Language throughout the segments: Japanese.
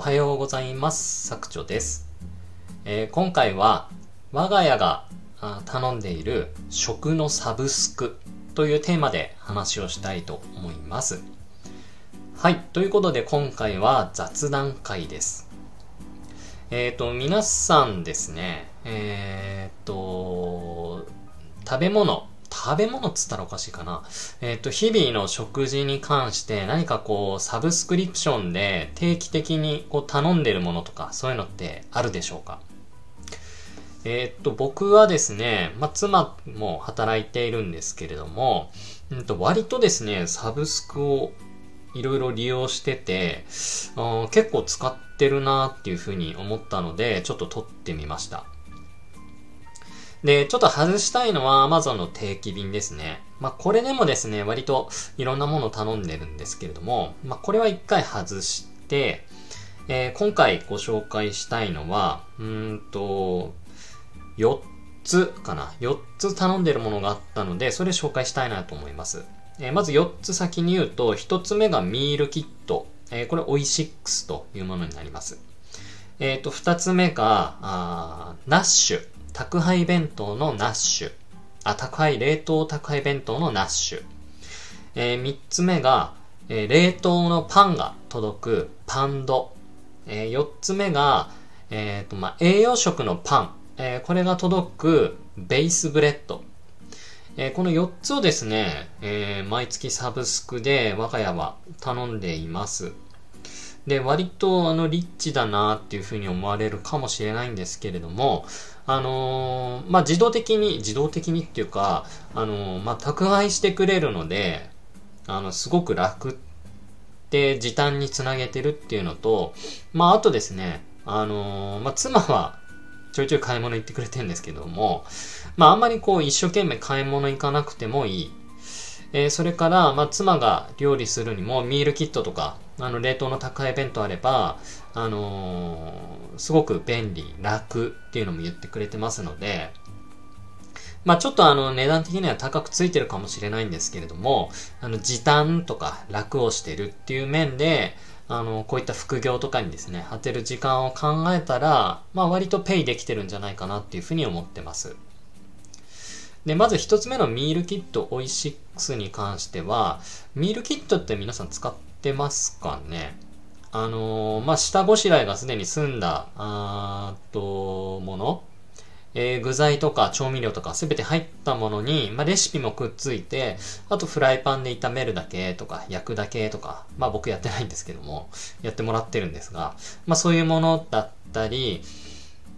おはようございます。作長です。えー、今回は我が家が頼んでいる食のサブスクというテーマで話をしたいと思います。はい。ということで今回は雑談会です。えっ、ー、と、皆さんですね、えっ、ー、と、食べ物、食べ物っつったらおかしいかな。えっ、ー、と、日々の食事に関して何かこう、サブスクリプションで定期的にこう頼んでるものとか、そういうのってあるでしょうか？えっ、と、僕はですね、まあ、妻も働いているんですけれども、うんと、割とですね、サブスクをいろいろ利用してて、結構使ってるなっていうふうに思ったので、ちょっと撮ってみました。で、ちょっと外したいのは Amazon の定期便ですね。まあ、これでもですね、割といろんなものを頼んでるんですけれども、まあ、これは一回外して、えー、今回ご紹介したいのは、うんと、4つかな。4つ頼んでるものがあったので、それ紹介したいなと思います。えー、まず4つ先に言うと、1つ目がミールキット。えー、これオイシックスというものになります。えっ、と、2つ目が、あナッシュ。宅配弁当のナッシュ。あ、宅配、冷凍宅配弁当のナッシュ。えー、3つ目が、えー、冷凍のパンが届くパンド。えー、4つ目が、えっ、ー、と、まあ、栄養食のパン。えー、これが届くベースブレッド。えー、この4つをですね、えー、毎月サブスクで我が家は頼んでいます。で、割とあのリッチだなっていうふうに思われるかもしれないんですけれども、あのー、まあ、自動的に、自動的にっていうか、あのー、まあ、宅配してくれるので、あの、すごく楽で時短につなげてるっていうのと、まあ、あとですね、あのー、まあ、妻はちょいちょい買い物行ってくれてるんですけども、まあ、あんまりこう一生懸命買い物行かなくてもいい。えー、それから、まあ、妻が料理するにもミールキットとか、あの、冷凍の宅配弁当あれば、あのー、すごく便利、楽っていうのも言ってくれてますので、まあちょっとあの値段的には高くついてるかもしれないんですけれども、あの時短とか楽をしてるっていう面で、あの、こういった副業とかにですね、当てる時間を考えたら、まあ割とペイできてるんじゃないかなっていうふうに思ってます。で、まず一つ目のミールキットオイシックスに関しては、ミールキットって皆さん使ってますかねあのー、まあ、下ごしらえがすでに済んだ、あーと、もの、えー、具材とか調味料とかすべて入ったものに、まあ、レシピもくっついて、あとフライパンで炒めるだけとか、焼くだけとか、まあ僕やってないんですけども、やってもらってるんですが、まあそういうものだったり、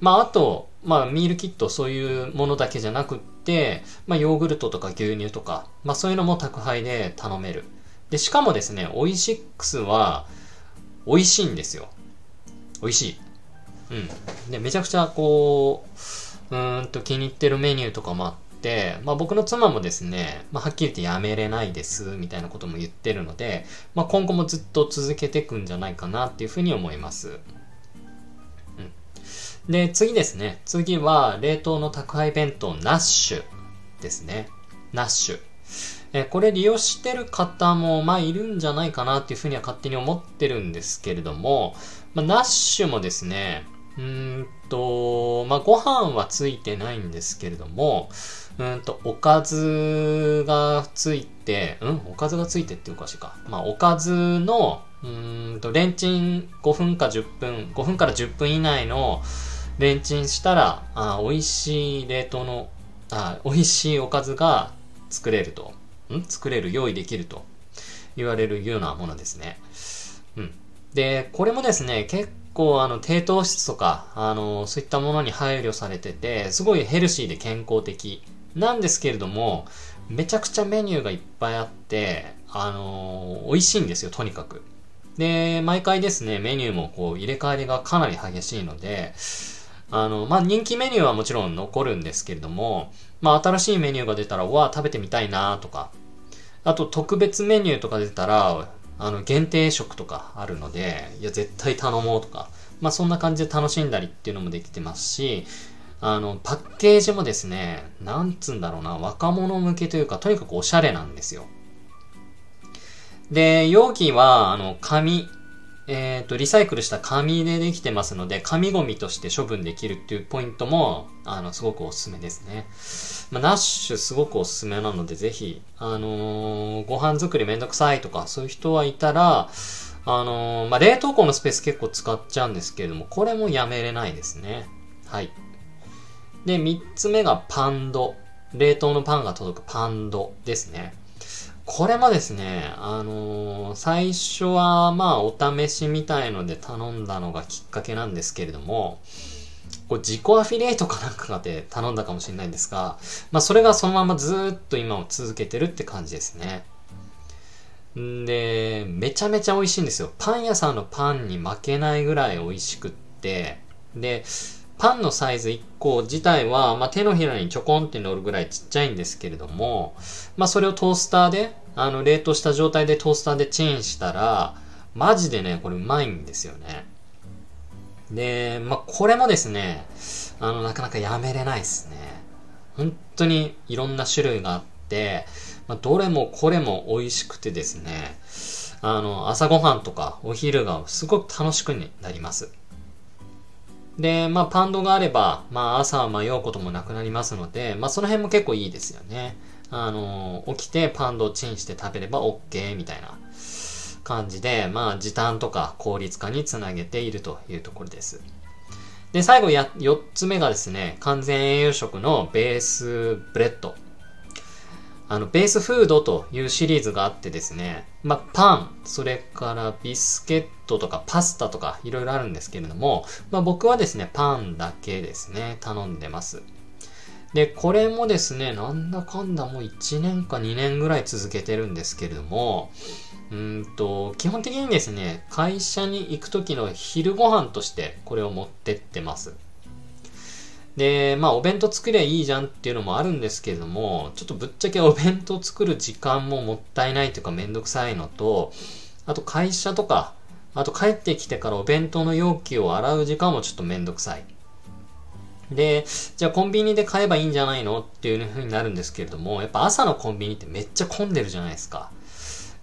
まああと、まあミールキットそういうものだけじゃなくって、まあヨーグルトとか牛乳とか、まあそういうのも宅配で頼める。で、しかもですね、オイシックスは美味しいんですよ。美味しい。うん。で、めちゃくちゃこう、うーんと気に入ってるメニューとかもあって、まあ僕の妻もですね、まあはっきり言ってやめれないです、みたいなことも言ってるので、まあ今後もずっと続けていくんじゃないかなっていうふうに思います。うんで、次ですね。次は、冷凍の宅配弁当ナッシュですね。ナッシュ。えこれ利用してる方も、まあ、いるんじゃないかなっていうふうには勝手に思ってるんですけれども、まあ、ナッシュもですね、うんと、まあ、ご飯はついてないんですけれども、うんと、おかずがついて、うん？おかずがついてっておかしいか。まあ、おかずの、うんと、レンチン5分か10分、5分から10分以内の、レンチンしたら、あ美味しい冷凍の、あ美味しいおかずが作れると。ん？作れる、用意できると言われるようなものですね。うん。で、これもですね、結構あの低糖質とか、あの、そういったものに配慮されてて、すごいヘルシーで健康的なんですけれども、めちゃくちゃメニューがいっぱいあって、あの、美味しいんですよ、とにかく。で、毎回ですね、メニューもこう入れ替わりがかなり激しいので、あの、まあ、人気メニューはもちろん残るんですけれども、まあ、新しいメニューが出たら、わあ、食べてみたいなとか、あと特別メニューとか出たら、あの、限定食とかあるので、いや、絶対頼もうとか、まあ、そんな感じで楽しんだりっていうのもできてますし、あの、パッケージもですね、なんつうんだろうな、若者向けというか、とにかくおしゃれなんですよ。で、容器は、あの、紙えっ、ー、と、リサイクルした紙でできてますので、紙ゴミとして処分できるっていうポイントも、あの、すごくおすすめですね。まあ、ナッシュすごくおすすめなので、ぜひ、あのー、ご飯作りめんどくさいとか、そういう人はいたら、あのー、まあ、冷凍庫のスペース結構使っちゃうんですけれども、これもやめれないですね。はい。で、三つ目がパンド。冷凍のパンが届くパンドですね。これもですね、あのー、最初はまあお試しみたいので頼んだのがきっかけなんですけれども、これ自己アフィリエイトかなんかで頼んだかもしれないんですが、まあそれがそのままずっと今を続けてるって感じですね。んで、めちゃめちゃ美味しいんですよ。パン屋さんのパンに負けないぐらい美味しくって、で、パンのサイズ1個自体は、まあ、手のひらにちょこんって乗るぐらいちっちゃいんですけれども、まあ、それをトースターで、あの、冷凍した状態でトースターでチンしたら、マジでね、これうまいんですよね。で、まあ、これもですね、あの、なかなかやめれないですね。本当にいろんな種類があって、まあ、どれもこれも美味しくてですね、あの、朝ごはんとかお昼がすごく楽しくなります。で、まあ、パンドがあれば、まあ、朝は迷うこともなくなりますので、まあ、その辺も結構いいですよね。あの、起きてパンドチンして食べれば OK みたいな感じで、まあ、時短とか効率化につなげているというところです。で、最後や、4つ目がですね、完全栄養食のベースブレッド。あの、ベースフードというシリーズがあってですね、まあ、パン、それからビスケットとかパスタとかいろいろあるんですけれども、まあ、僕はですね、パンだけですね、頼んでます。で、これもですね、なんだかんだもう1年か2年ぐらい続けてるんですけれども、うんと、基本的にですね、会社に行く時の昼ご飯としてこれを持ってってます。で、まあ、お弁当作りゃいいじゃんっていうのもあるんですけれども、ちょっとぶっちゃけお弁当作る時間ももったいないというかめんどくさいのと、あと会社とか、あと帰ってきてからお弁当の容器を洗う時間もちょっとめんどくさい。で、じゃあコンビニで買えばいいんじゃないのっていう風になるんですけれども、やっぱ朝のコンビニってめっちゃ混んでるじゃないですか。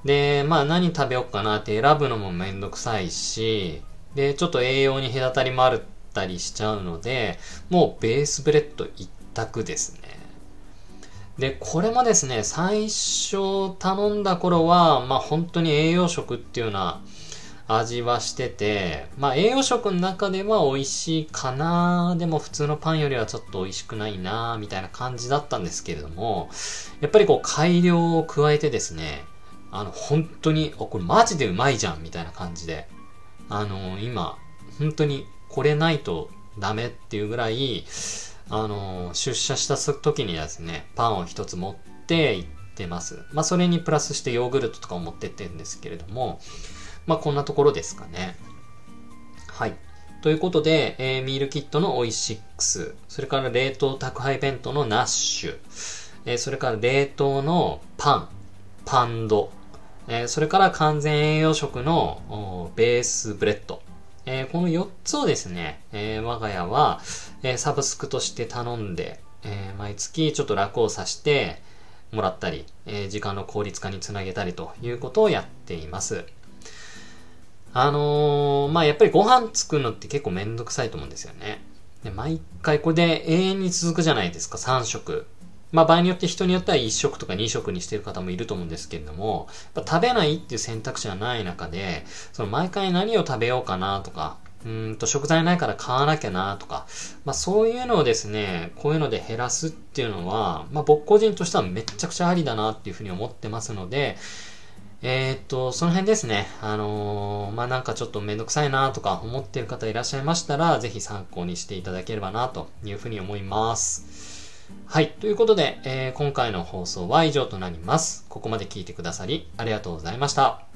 で、まあ何食べようかなって選ぶのもめんどくさいし、で、ちょっと栄養に隔たりもあるったりしちゃうので、もうベースブレッド一択ですね。で、これもですね、最初頼んだ頃は、まあ本当に栄養食っていうような味はしてて、まあ栄養食の中では美味しいかなでも普通のパンよりはちょっと美味しくないなみたいな感じだったんですけれども、やっぱりこう改良を加えてですね、あの本当に、これマジでうまいじゃんみたいな感じで、あの今、本当にこれないとダメっていうぐらい、あの、出社した時にですね、パンを一つ持って行ってます。まあ、それにプラスしてヨーグルトとかを持ってってるんですけれども、まあ、こんなところですかね。はい。ということで、えー、ミールキットのオイシックス、それから冷凍宅配弁当のナッシュ、えー、それから冷凍のパン、パンド、えー、それから完全栄養食のベースブレッド、えー、この4つをですね、えー、我が家は、えー、サブスクとして頼んで、え毎月ちょっと楽をさしてもらったり、え時間の効率化につなげたりということをやっています。あのまあ、やっぱりご飯作るのって結構めんどくさいと思うんですよね。で毎回これで永遠に続くじゃないですか、3食。まあ場合によって人によっては1食とか2食にしてる方もいると思うんですけれども、食べないっていう選択肢がない中で、その毎回何を食べようかなとか、うんと食材ないから買わなきゃなとか、まあそういうのをですね、こういうので減らすっていうのは、まあ僕個人としてはめちゃくちゃありだなっていうふうに思ってますので、えー、っと、その辺ですね。あのー、まあ、なんかちょっとめんどくさいなとか思ってる方いらっしゃいましたら、ぜひ参考にしていただければなというふうに思います。はい。ということで、えー、今回の放送は以上となります。ここまで聞いてくださりありがとうございました。